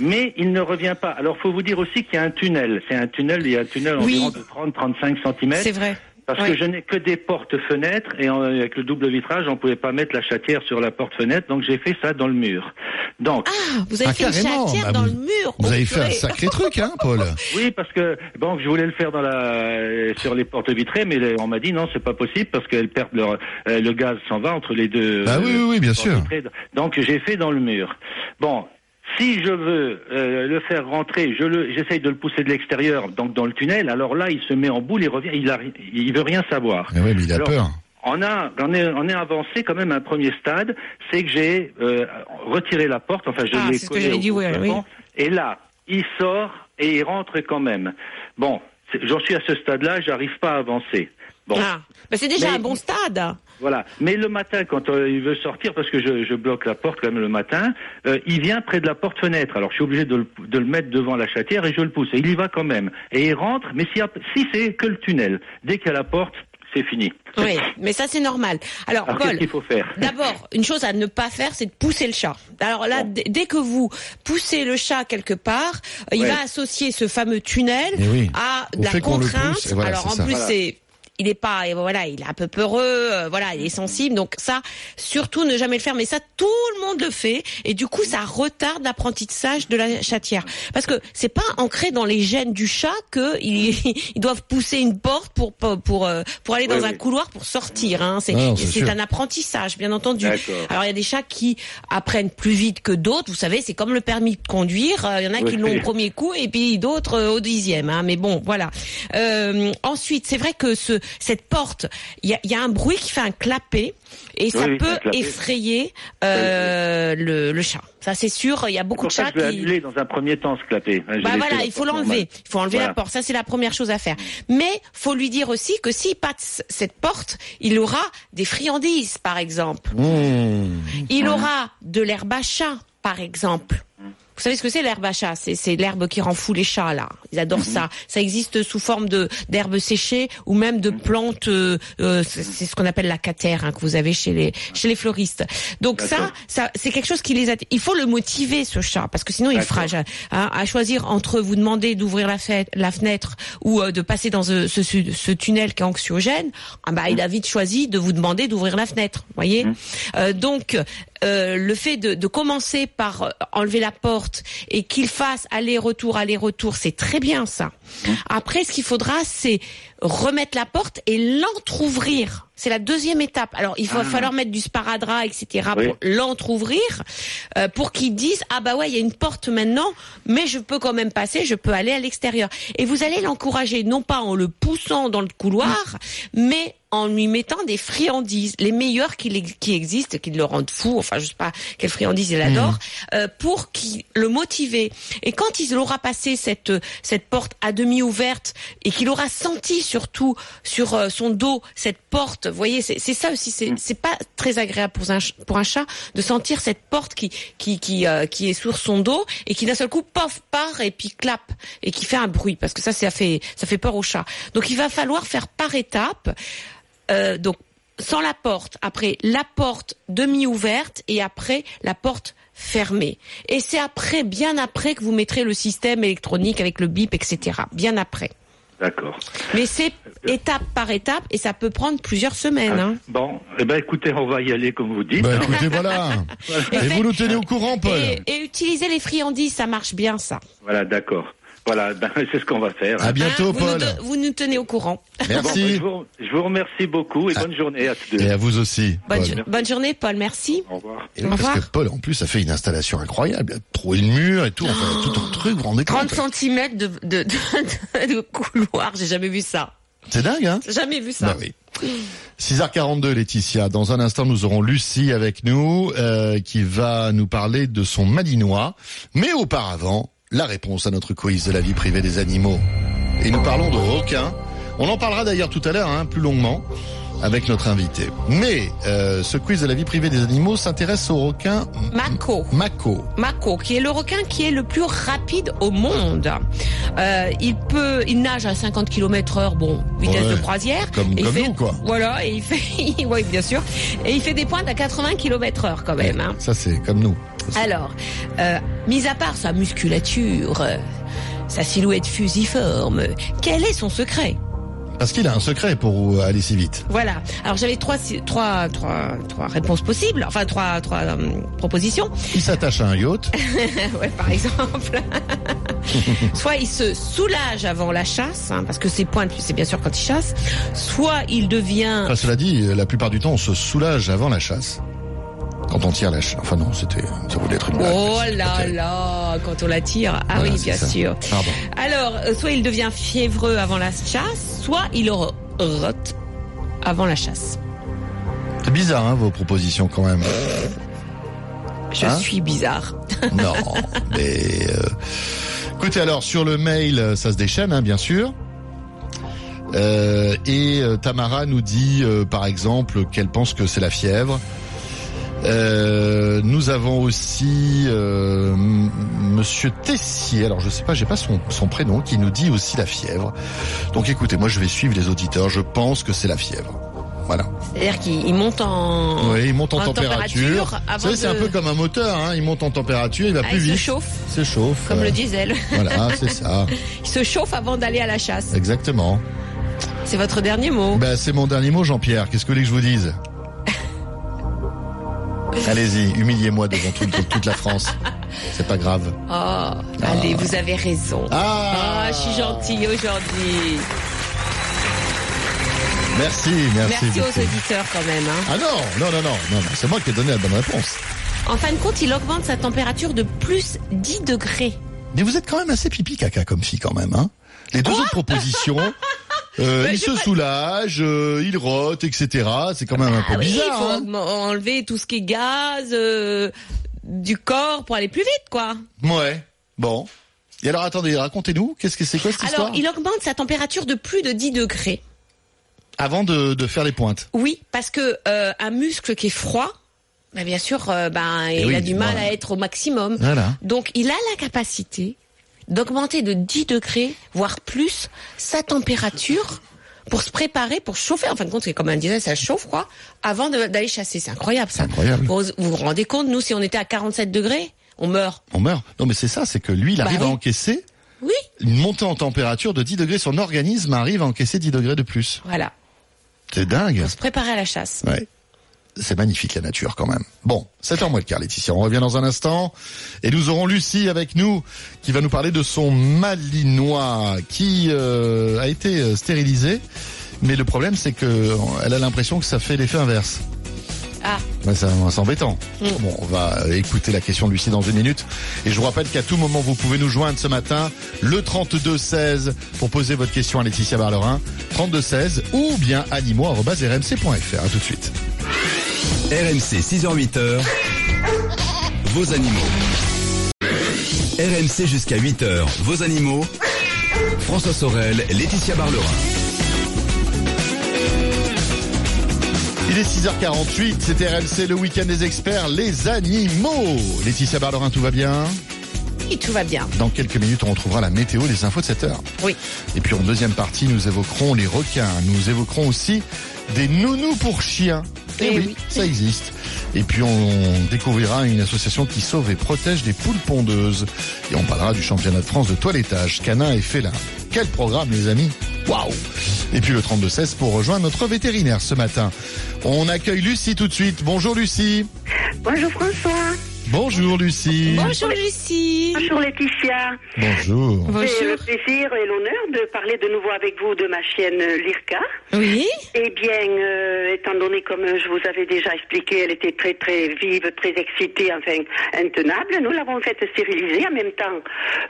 Mais il ne revient pas. Alors, faut vous dire aussi qu'il y a un tunnel. C'est un tunnel, il y a un tunnel Oui. environ de 30-35 cm. C'est vrai. Parce Oui. que je n'ai que des portes-fenêtres et en- avec le double vitrage, on pouvait pas mettre la chatière sur la porte-fenêtre, donc j'ai fait ça dans le mur. Donc, Ah, vous avez Ah, fait une chatière Bah, dans vous- le mur. Vous avez fait un sacré truc, hein, Paul oui, parce que bon, je voulais le faire dans la euh, sur les portes vitrées, mais on m'a dit non, c'est pas possible parce qu'elles perdent leur euh, le gaz s'en va entre les deux. Bah oui, oui, oui, bien sûr. vitrées. Donc j'ai fait dans le mur. Bon. Si je veux euh, le faire rentrer, je le, j'essaye de le pousser de l'extérieur, donc dans le tunnel. Alors là, il se met en boule, il revient, il a, il veut rien savoir. Mais ouais, mais il a Alors, peur. On a, on est, on est avancé quand même à un premier stade, c'est que j'ai euh, retiré la porte, enfin je Ah, l'ai c'est ce que collée au dit, oui, plafond, et là, il sort et il rentre quand même. Bon, j'en suis à ce stade-là, j'arrive pas à avancer. Bon, Ah, bah, c'est déjà Mais- un bon stade. Voilà. Mais le matin, quand euh, il veut sortir, parce que je, je bloque la porte quand même le matin, euh, il vient près de la porte-fenêtre. Alors je suis obligé de le, de le mettre devant la chatière et je le pousse. Et il y va quand même. Et il rentre, mais si, si c'est que le tunnel, dès qu'il y a la porte, c'est fini. Oui, mais ça c'est normal. Alors, Alors qu'est-ce Paul, qu'il faut faire? D'abord, une chose à ne pas faire, c'est de pousser le chat. Alors là, Bon. dès que vous poussez le chat quelque part, euh, il va associer ce fameux tunnel oui. à Au de la contrainte. pousse, voilà, Alors c'est en ça. plus, Voilà. c'est il est pas et voilà il est un peu peureux euh, voilà il est sensible donc ça surtout ne jamais le faire mais ça tout le monde le fait et du coup ça retarde l'apprentissage de la chatière parce que c'est pas ancré dans les gènes du chat que ils, ils doivent pousser une porte pour pour pour, euh, pour aller dans Oui, un oui. couloir pour sortir hein c'est c'est un apprentissage bien entendu alors il y a des chats qui apprennent plus vite que d'autres. Vous savez, c'est comme le permis de conduire. Euh, Il y en a qui l'ont au premier coup et puis d'autres au dixième. Hein. Mais bon, voilà. Euh, ensuite, c'est vrai que ce cette porte, il y a, il y a un bruit qui fait un clapet et ça Oui, peut effrayer euh, le, le chat. Ça, c'est sûr. Il y a beaucoup de chats je qui annuler dans un premier temps ce clapet. hein, je bah voilà, il faut l'enlever. Il faut enlever la porte. Ça, c'est la première chose à faire. Mais faut lui dire aussi que s'il passe cette porte, il aura des friandises, par exemple. Mmh. Il aura de l'herbe à chat, par exemple. Vous savez ce que c'est l'herbe à chat? C'est c'est l'herbe qui rend fou les chats là. Ils adorent ça. Ça existe sous forme de d'herbe séchée ou même de plantes. euh, euh, c'est ce qu'on appelle la catère hein, que vous avez chez les chez les fleuristes. Donc ça, ça c'est quelque chose qui les attire. Il faut le motiver ce chat parce que sinon il fera hein, à choisir entre vous demander d'ouvrir la, fête- la fenêtre ou euh, de passer dans ce, ce, ce tunnel qui est anxiogène. Ah bah il a vite choisi de vous demander d'ouvrir la fenêtre. Voyez? Euh, donc euh, le fait de, de commencer par euh, enlever la porte et qu'il fasse aller-retour, aller-retour, c'est très bien ça. Après, ce qu'il faudra, c'est remettre la porte et l'entrouvrir. C'est la deuxième étape. Alors, il va falloir mettre du sparadrap, etc. Oui. pour l'entrouvrir, euh, pour qu'ils disent ah bah ouais, il y a une porte maintenant, mais je peux quand même passer, je peux aller à l'extérieur. Et vous allez l'encourager non pas en le poussant dans le couloir, mais en lui mettant des friandises, les meilleures qui, qui existent, qui le rendent fou, enfin je sais pas quelle friandise il adore, euh, pour qu'il le motiver. Et quand il aura passé cette cette porte à demi ouverte et qu'il aura senti surtout sur euh, son dos cette porte, vous voyez, c'est ça aussi, c'est c'est pas très agréable pour un pour un chat de sentir cette porte qui qui qui euh, qui est sur son dos et qui d'un seul coup pof part et puis clap et qui fait un bruit parce que ça ça fait ça fait peur au chat. Donc il va falloir faire par étapes. Euh, donc sans la porte, après la porte demi ouverte et après la porte fermé. Et c'est après, bien après, que vous mettrez le système électronique avec le bip, etc. Bien après. D'accord. Mais c'est étape par étape et ça peut prendre plusieurs semaines. Hein. Bon, eh ben écoutez, on va y aller comme vous dites. Hein. écoutez, voilà. Et vous nous tenez au courant, Paul. Et, et utiliser les friandises, ça marche bien, ça. Voilà, d'accord. Voilà, ben, c'est ce qu'on va faire. À bientôt, Hein, vous, nous, Paul. de- vous nous tenez au courant. Bon, ben, Merci. je, vous, je vous remercie beaucoup et bonne journée à tous deux. Et à vous aussi, Bonne, Paul. jo- bonne journée, Paul. Merci. Au revoir. Et Au parce revoir. que Paul, en plus, a fait une installation incroyable. Il a trouvé le mur et tout. Enfin, tout un truc, rendez 30 compte cm de, de, de, de couloir, j'ai jamais vu ça. C'est dingue, hein? Jamais vu ça. Bah oui. 6h42, Laetitia. Dans un instant, nous aurons Lucie avec nous, euh, qui va nous parler de son malinois. Mais auparavant, la réponse à notre quiz de la vie privée des animaux. Et nous parlons de requins. On en parlera d'ailleurs tout à l'heure, hein, plus longuement, avec notre invité. Mais euh, ce quiz de la vie privée des animaux s'intéresse au requin Mako. Mako. Mako, qui est le requin qui est le plus rapide au monde. Euh, il peut, il nage à 50 km heure, bon, vitesse Ouais. de croisière. Comme- Et il comme fait, nous, quoi. Voilà, et il fait, oui, bien sûr. Et il fait des pointes à 80 km heure quand même. Hein. Ça, c'est comme nous. Alors, euh, mis à part sa musculature, euh, sa silhouette fusiforme, quel est son secret? Parce qu'il a un secret pour aller si vite. Voilà. Alors j'avais trois, trois, trois, trois réponses possibles, enfin trois, trois euh, propositions. Il s'attache à un yacht. ouais, par exemple. soit il se soulage avant la chasse, hein, parce que ses pointes, c'est bien sûr quand il chasse. Soit il devient. Enfin, cela dit, la plupart du temps, on se soulage avant la chasse. Quand on tire la chasse. Enfin non, c'était, ça voulait être une blague. Oh là là, quand on la tire. Ah Voilà, oui, bien ça. sûr. Pardon. Alors, euh, soit il devient fiévreux avant la chasse, soit il rote avant la chasse. C'est bizarre, hein, vos propositions quand même. Je Hein suis bizarre. non, mais euh, écoutez alors sur le mail, ça se déchaîne, hein, bien sûr. Euh, et Tamara nous dit, euh, par exemple, qu'elle pense que c'est la fièvre. Euh, nous avons aussi euh, Monsieur Tessier. Alors je sais pas, j'ai pas son, son prénom, qui nous dit aussi la fièvre. Donc écoutez, moi je vais suivre les auditeurs. Je pense que c'est la fièvre. Voilà. C'est-à-dire qu'il il monte en. Oui, il monte en, en température. température avant c'est un peu comme un moteur. Hein. Il monte en température, il va Ah, plus il se vite. chauffe, Se chauffe. comme euh, le diesel. Voilà, c'est ça. Il se chauffe avant d'aller à la chasse. Exactement. C'est votre dernier mot. Ben, c'est mon dernier mot, Jean-Pierre. Qu'est-ce que vous voulez que je vous dise? Allez-y, humiliez-moi devant tout- toute, toute la France. C'est pas grave. Oh, allez, vous avez raison. Ah, Ah, je suis gentille aujourd'hui. Merci, merci. Merci beaucoup. aux auditeurs quand même. hein. Ah non, non, non, non, non, non, c'est moi qui ai donné la bonne réponse. En fin de compte, il augmente sa température de plus 10 degrés. Mais vous êtes quand même assez pipi caca comme fille quand même, hein Les deux autres propositions, euh, Bah, il se pas- soulage, euh, il rote, etc. C'est quand même un peu Ah oui, il bizarre. faut hein. enlever tout ce qui est gaz euh, du corps pour aller plus vite, quoi. Ouais. Bon. Et alors attendez, racontez-nous, qu'est-ce que c'est quoi cette Alors, histoire il augmente sa température de plus de 10 degrés. Avant de, de faire les pointes. Oui, parce que un muscle qui est froid, bah, bien sûr, ben, il oui, a du mal à être au maximum. Voilà. Donc, il a la capacité d'augmenter de 10 degrés, voire plus, sa température pour se préparer, pour chauffer. En fin de compte, c'est comme un diesel, ça chauffe, quoi, avant d'aller chasser. C'est incroyable, ça. Incroyable. Vous vous vous rendez compte, nous, si on était à 47 degrés, on meurt. On meurt. Non mais c'est ça, c'est que lui, il Bah arrive à oui. encaisser Oui, une montée en température de 10 degrés. Son organisme arrive à encaisser 10 degrés de plus. voilà. C'est dingue. Pour se préparer à la chasse. Ouais. C'est magnifique la nature quand même. Bon, 7h moins le quart Laetitia, on revient dans un instant et nous aurons Lucie avec nous qui va nous parler de son malinois qui euh, a été euh, stérilisé. Mais le problème c'est que elle a l'impression que ça fait l'effet inverse. Ah, Ouais, c'est embêtant. Mm. Bon, on va écouter la question de Lucie dans une minute. Et je vous rappelle qu'à tout moment, vous pouvez nous joindre ce matin, le 32-16, pour poser votre question à Laetitia Barlerin. 32-16 ou bien animaux.rmc.fr. À tout de suite. RMC 6h-8h, vos animaux. RMC jusqu'à 8h, vos animaux. François Sorel, Laetitia Barlerin. Il est 6h48, c'était RMC, le week-end des experts, les animaux. Laetitia Barlerin, tout va bien? Oui, tout va bien. Dans quelques minutes, on retrouvera la météo des infos de 7 heure. Oui. Et puis en deuxième partie, nous évoquerons les requins. Nous évoquerons aussi des nounous pour chiens. Fait, Eh oui. ça existe. Et puis on découvrira une association qui sauve et protège les poules pondeuses. Et on parlera du championnat de France de toilettage, canin et félin. Quel programme les amis? Waouh Et puis le 32-16 pour rejoindre notre vétérinaire ce matin. On accueille Lucie tout de suite. Bonjour Lucie. Bonjour François. Bonjour Lucie. Bonjour Lucie. Bonjour Laetitia. Bonjour. J'ai le plaisir et l'honneur de parler de nouveau avec vous de ma chienne euh, Lirka. Oui. Eh bien, euh, étant donné, comme je vous avais déjà expliqué, elle était très très vive, très excitée, enfin intenable, nous l'avons faite stériliser. En même temps,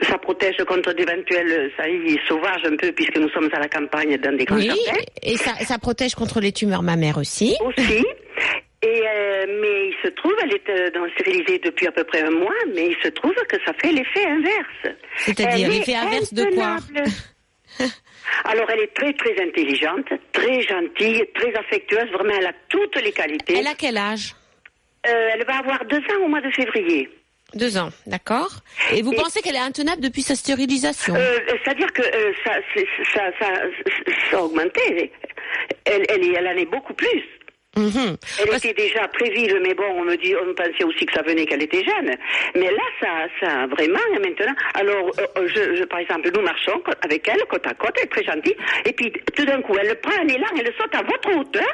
ça protège contre d'éventuels saillies sauvages un peu, puisque nous sommes à la campagne dans des grands Oui. jardins. Et ça, ça protège contre les tumeurs mammaires aussi. Aussi. Et euh, mais il se trouve, elle est euh, dans- stérilisée depuis à peu près un mois, mais il se trouve que ça fait l'effet inverse. C'est-à-dire l'effet inverse de quoi. Alors elle est très très intelligente, très gentille, très affectueuse, vraiment elle a toutes les qualités. Elle a quel âge? Euh, elle va avoir deux ans au mois de février. Deux ans, d'accord. Et vous Et- pensez qu'elle est intenable depuis sa stérilisation? Euh, C'est-à-dire que ça, c'est- ça, ça, ça a augmenté. Elle, elle, elle en est beaucoup plus. Mhm. Elle était déjà vive, mais bon, on me dit, on pensait aussi que ça venait qu'elle était jeune. Mais là, ça, ça vraiment, maintenant. Alors, euh, je, je, par exemple, nous marchons avec elle, côte à côte, elle est très gentille. Et puis, tout d'un coup, elle prend un élan, elle saute à votre hauteur.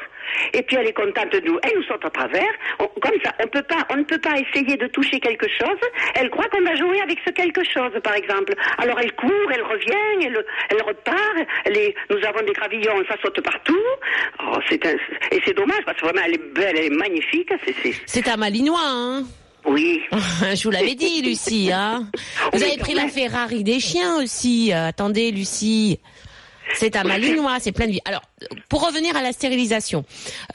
Et puis, elle est contente de nous. Elle nous saute à travers. On- comme ça, on peut pas, on ne peut pas essayer de toucher quelque chose. Elle croit qu'on va jouer avec ce quelque chose, par exemple. Alors, elle court, elle revient, elle, elle repart. Elle est, nous avons des gravillons, ça saute partout. Oh, c'est un- et c'est dommage parce que vraiment, elle est belle, elle est magnifique. C'est, un malinois, hein oui. Je vous l'avais dit, Lucie. Hein vous avez pris la. Ferrari des chiens aussi. Euh, attendez, Lucie. C'est un malinois, c'est plein de vie. Alors, pour revenir à la stérilisation,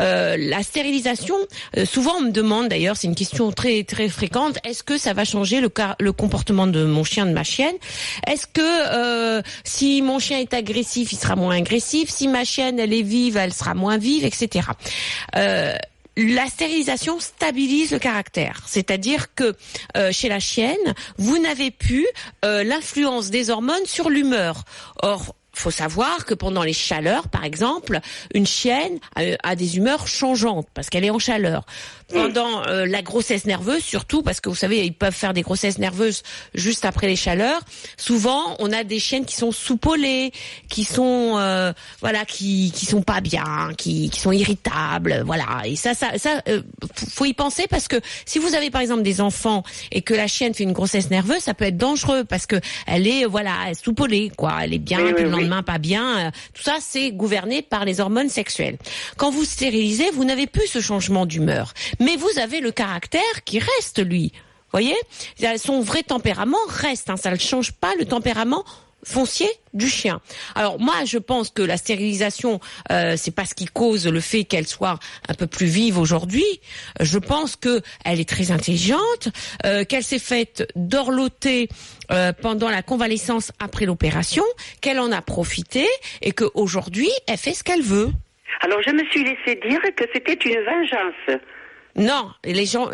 euh, la stérilisation, euh, souvent on me demande d'ailleurs, c'est une question très très fréquente, est-ce que ça va changer le, le comportement de mon chien, de ma chienne? Est-ce que euh, si mon chien est agressif, il sera moins agressif? Si ma chienne elle est vive, elle sera moins vive, etc. Euh, la stérilisation stabilise le caractère, c'est-à-dire que euh, chez la chienne, vous n'avez plus euh, l'influence des hormones sur l'humeur. Or, faut savoir que pendant les chaleurs, par exemple, une chienne a, a des humeurs changeantes parce qu'elle est en chaleur. Pendant euh, la grossesse nerveuse, surtout parce que vous savez, ils peuvent faire des grossesses nerveuses juste après les chaleurs. Souvent, on a des chiennes qui sont soupolées, qui sont euh, voilà, qui qui sont pas bien, qui qui sont irritables, voilà. Et ça, ça, ça, euh, faut y penser parce que si vous avez par exemple des enfants et que la chienne fait une grossesse nerveuse, ça peut être dangereux parce que elle est voilà, elle est soupolée quoi, elle est bien, Oui, oui, le. Pas bien. euh, Tout ça, c'est gouverné par les hormones sexuelles. Quand vous stérilisez, vous n'avez plus ce changement d'humeur, mais vous avez le caractère qui reste lui. Voyez, son vrai tempérament reste. Hein, ça ne change pas le tempérament foncier du chien. Alors moi, je pense que la stérilisation, euh, c'est pas ce qui cause le fait qu'elle soit un peu plus vive aujourd'hui. Je pense que elle est très intelligente, euh, qu'elle s'est faite dorloter euh, pendant la convalescence après l'opération, qu'elle en a profité et qu'aujourd'hui, elle fait ce qu'elle veut. Alors, je me suis laissé dire que c'était une vengeance. Non, les gens,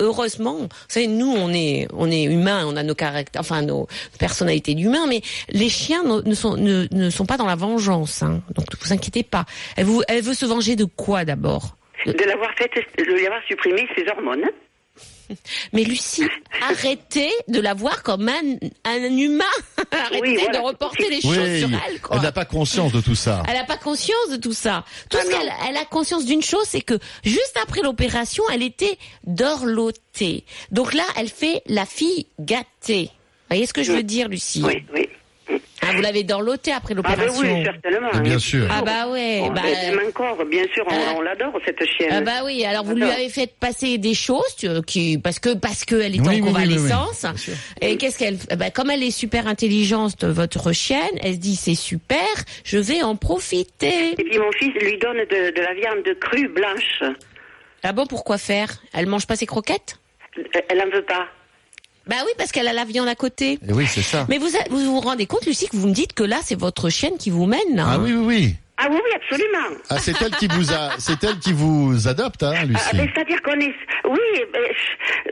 heureusement, vous savez, nous, on est, on est humains, on a nos caractères, enfin nos personnalités d'humains, mais les chiens ne, sont, ne sont pas dans la vengeance, hein. donc ne vous inquiétez pas. Elle, vous, elle veut se venger de quoi d'abord? De l'avoir fait, de lui avoir supprimé ses hormones. Mais Lucie, arrêtez de la voir comme un, un humain. arrêtez Oui, voilà. de reporter les Oui, choses sur elle. Quoi. elle n'a pas conscience de tout ça. Elle n'a pas conscience de tout ça. Tout Ah ce qu'elle elle a conscience d'une chose, c'est que juste après l'opération, elle était dorlotée. Donc là, elle fait la fille gâtée. Vous voyez ce que je veux dire, Lucie? Oui, oui. Ah, Vous l'avez dorlotée après Ah ben l'opération. oui, certainement. Bien sûr. Ah bah ouais, Bon, bah, encore, bien sûr, on, euh, on l'adore, cette chienne. Ah bah oui, alors vous lui avez fait passer des choses tu- qui parce que parce que elle est Oui, en oui, oui, oui, oui. convalescence. Et qu'est-ce qu'elle ben, comme elle est super intelligente votre chienne, elle se dit c'est super, je vais en profiter. Et puis mon fils lui donne de, de la viande crue blanche. Ah bon, pourquoi faire? Elle mange pas ses croquettes? Elle en veut pas. Bah oui, parce qu'elle a la viande à côté. Et oui, c'est ça. Mais vous vous vous rendez compte, Lucie, que vous me dites que là, c'est votre chienne qui vous mène Ah oui, oui, oui. Ah oui, oui, absolument. Ah, c'est elle qui vous a, c'est elle qui vous adopte, hein, Ah, Lucie. ben, C'est-à-dire qu'on est... Oui, ben,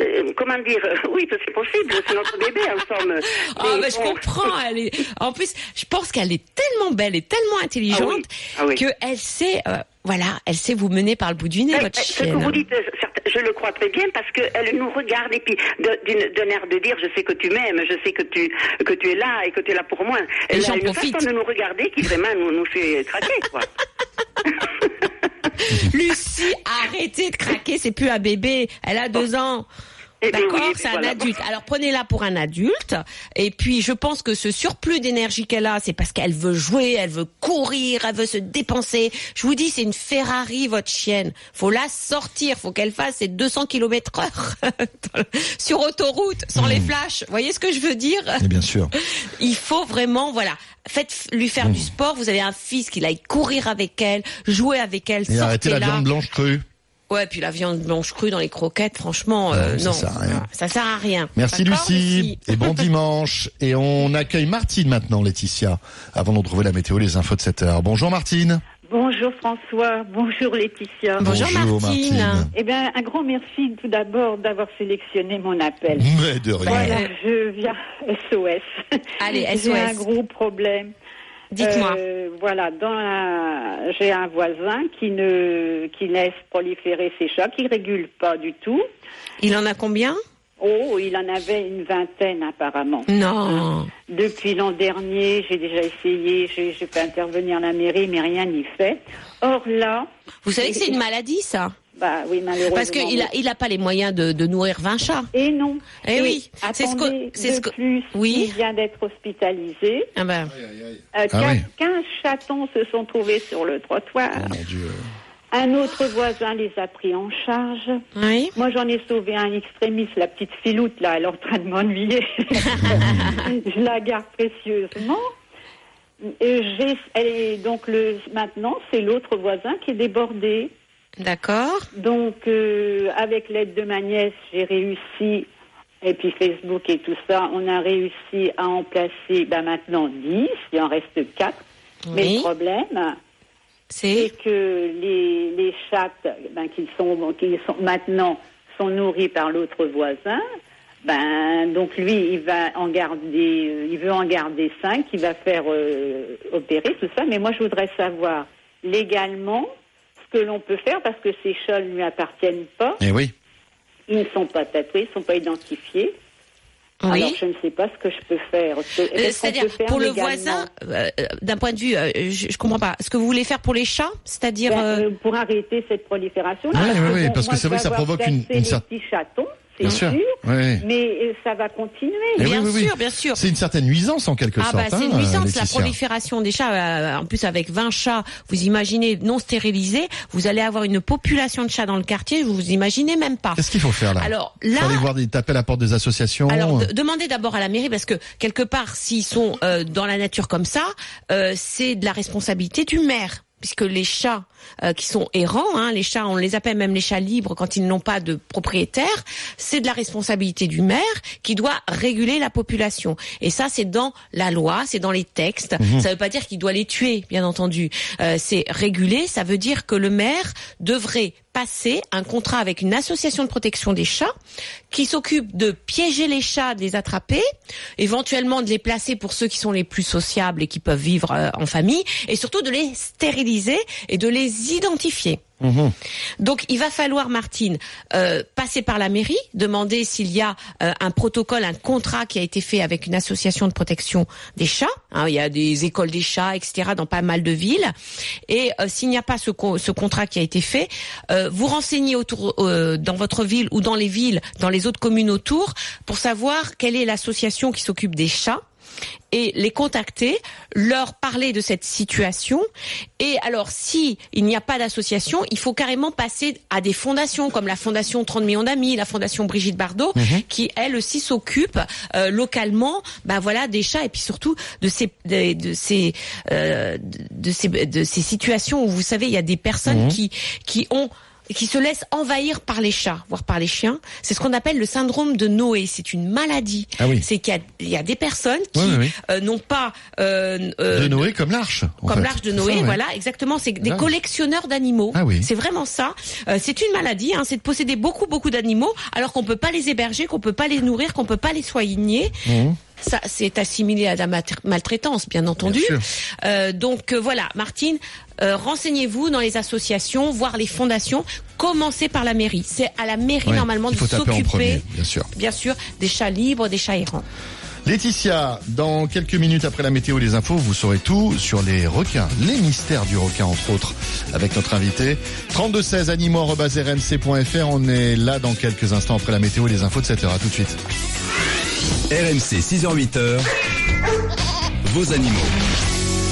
euh, comment dire Oui, c'est possible, c'est notre bébé, en somme. Ah Mais bah, je comprends. Elle est... En plus, je pense qu'elle est tellement belle et tellement intelligente Ah oui, ah oui. qu'elle sait. euh, Voilà, elle sait vous mener par le bout du nez, votre Ce que vous dites, je le crois très bien parce qu'elle nous regarde et puis d'un air de dire je sais que tu m'aimes, je sais que tu que tu es là et que tu es là pour moi. Elle j'en a une profite. façon de nous regarder qui vraiment nous, nous fait craquer quoi. Lucie, arrêtez de craquer, c'est plus un bébé, elle a deux ans. Eh D'accord, oui, c'est un voilà. adulte. Alors prenez-la pour un adulte. Et puis je pense que ce surplus d'énergie qu'elle a, c'est parce qu'elle veut jouer, elle veut courir, elle veut se dépenser. Je vous dis, c'est une Ferrari votre chienne. Faut la sortir, faut qu'elle fasse ses 200 km heure sur autoroute, sans Hmm. les flashs. Vous voyez ce que je veux dire? Et bien sûr. Il faut vraiment, voilà, faites lui faire Hmm. du sport. Vous avez un fils qui aille courir avec elle, jouer avec elle, Et arrêtez la viande blanche crue. Ouais, puis la viande blanche crue dans les croquettes, franchement, euh, Ouais, ça non, sert à rien. ça sert à rien. Merci Lucie. Et bon dimanche. Et on accueille Martine maintenant, Laetitia, avant de retrouver la météo, les infos de 7 heures. Bonjour Martine. Bonjour François, bonjour Laetitia. Bonjour, Martine. Eh bien, un grand merci tout d'abord d'avoir sélectionné mon appel. Mais de rien. Voilà, je viens SOS. Allez, J'ai un SOS. gros problème. Dites-moi. Euh, voilà, dans la- j'ai un voisin qui ne qui laisse proliférer ses chats, qui régule pas du tout. Il en a combien? Oh, il en avait une vingtaine apparemment. Non. Depuis l'an dernier, j'ai déjà essayé, j'ai j'ai fait intervenir la mairie, mais rien n'y fait. Or là, Vous savez que c'est une maladie, ça? Bah oui, malheureusement. Parce qu'il a, il a pas les moyens de, de nourrir 20 chats. Et non. Eh oui, c'est ce que- c'est ce de que- plus, oui. il vient d'être hospitalisé. Ah ben, Euh, Ah 15, oui. 15 chatons se sont trouvés sur le trottoir. Oh mon Dieu. Un autre voisin les a pris en charge. oui. Moi, j'en ai sauvé un extrémiste, la petite filoute, là, elle est en train de m'ennuyer. Je la garde précieusement. Et j'ai, elle est, donc, le, maintenant, c'est l'autre voisin qui est débordé. D'accord. Donc, euh, avec l'aide de ma nièce, j'ai réussi, et puis Facebook et tout ça, on a réussi à en placer ben, maintenant 10, il en reste 4. Mais le problème, C'est que les, les chattes ben, qui, sont, qui sont maintenant sont nourries par l'autre voisin, ben, donc lui, il va en garder, euh, il veut en garder 5, il va faire euh, opérer tout ça, mais moi je voudrais savoir légalement que l'on peut faire parce que ces chats ne lui appartiennent pas, Eh oui. ils ne sont pas tatoués, ils ne sont pas identifiés. oui. Alors je ne sais pas ce que je peux faire. Euh, C'est-à-dire pour le voisin, euh, euh, d'un point de vue, euh, je, je comprends pas. Ce que vous voulez faire pour les chats, c'est-à-dire Ben, euh, pour arrêter cette prolifération. Oui, oui, oui, parce que c'est vrai que ça provoque une- une une certaine- petits chatons, c'est Bien sûr, sûr. Oui. mais euh, ça va continuer. Eh bien oui, oui. sûr, bien sûr. C'est une certaine nuisance en quelque Ah sorte. bah c'est une hein, nuisance la prolifération des chats. euh, en plus avec 20 chats, vous imaginez non stérilisés, vous allez avoir une population de chats dans le quartier, vous vous imaginez même pas. Qu'est-ce qu'il faut faire là Alors Il là, faut aller voir des taper à la porte des associations. alors euh, de- demandez d'abord à la mairie parce que quelque part s'ils sont euh, dans la nature comme ça, euh, c'est de la responsabilité du maire. Puisque les chats euh, qui sont errants, hein, les chats, on les appelle même les chats libres quand ils n'ont pas de propriétaire, c'est de la responsabilité du maire qui doit réguler la population. Et ça, c'est dans la loi, c'est dans les textes. Mhm. Ça ne veut pas dire qu'il doit les tuer, bien entendu. Euh, c'est réguler, ça veut dire que le maire devrait passer un contrat avec une association de protection des chats qui s'occupe de piéger les chats, de les attraper, éventuellement de les placer pour ceux qui sont les plus sociables et qui peuvent vivre euh, en famille, et surtout de les stériliser et de les identifier. mhm. Donc il va falloir, Martine, euh, passer par la mairie, demander s'il y a euh, un protocole, un contrat qui a été fait avec une association de protection des chats. Hein, il y a des écoles des chats, etc. dans pas mal de villes. Et euh, s'il n'y a pas ce, co- ce contrat qui a été fait, euh, vous renseignez autour euh, dans votre ville ou dans les villes, dans les autres communes autour, pour savoir quelle est l'association qui s'occupe des chats et les contacter, leur parler de cette situation. Et alors, si il n'y a pas d'association, il faut carrément passer à des fondations comme la Fondation 30 millions d'amis, la Fondation Brigitte Bardot, qui elle aussi s'occupe euh, localement, ben voilà, des chats et puis surtout de ces de, de ces euh, de, ces de ces situations où vous savez il y a des personnes qui qui ont qui se laissent envahir par les chats, voire par les chiens. C'est ce qu'on appelle le syndrome de Noé. C'est une maladie. Ah oui. C'est qu'il y y a des personnes qui Oui, oui, oui. euh, n'ont pas euh, euh, de Noé comme l'arche. comme l'arche de Noé, ça, ouais. voilà, exactement. C'est des Ah. collectionneurs d'animaux. Ah oui. C'est vraiment ça. Euh, c'est une maladie, hein, c'est de posséder beaucoup, beaucoup d'animaux, alors qu'on peut pas les héberger, qu'on peut pas les nourrir, qu'on peut pas les soigner. Mhm. Ça c'est assimilé à la maltraitance, bien entendu. Euh, donc euh, voilà, Martine, euh, renseignez-vous dans les associations, voir les fondations. Commencez par la mairie. C'est à la mairie Ouais, normalement de s'occuper, bien sûr. bien sûr, des chats libres, des chats errants. Laetitia, dans quelques minutes après la météo et les infos, vous saurez tout sur les requins, les mystères du requin entre autres, avec notre invité. 3216 animaux.rmc.fr, on est là dans quelques instants après la météo et les infos de 7h. À tout de suite. RMC 6h-8h, vos animaux.